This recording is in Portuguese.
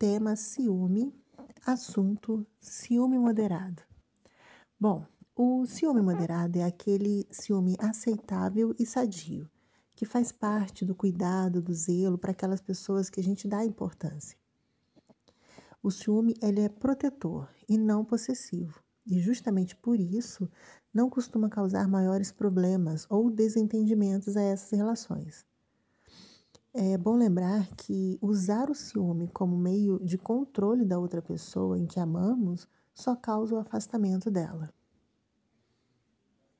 tema ciúme, assunto ciúme moderado. Bom, o ciúme moderado é aquele ciúme aceitável e sadio, que faz parte do cuidado, do zelo para aquelas pessoas que a gente dá importância. O ciúme ele é protetor e não possessivo, e justamente por isso não costuma causar maiores problemas ou desentendimentos a essas relações. É bom lembrar que usar o ciúme como meio de controle da outra pessoa em que amamos só causa o afastamento dela.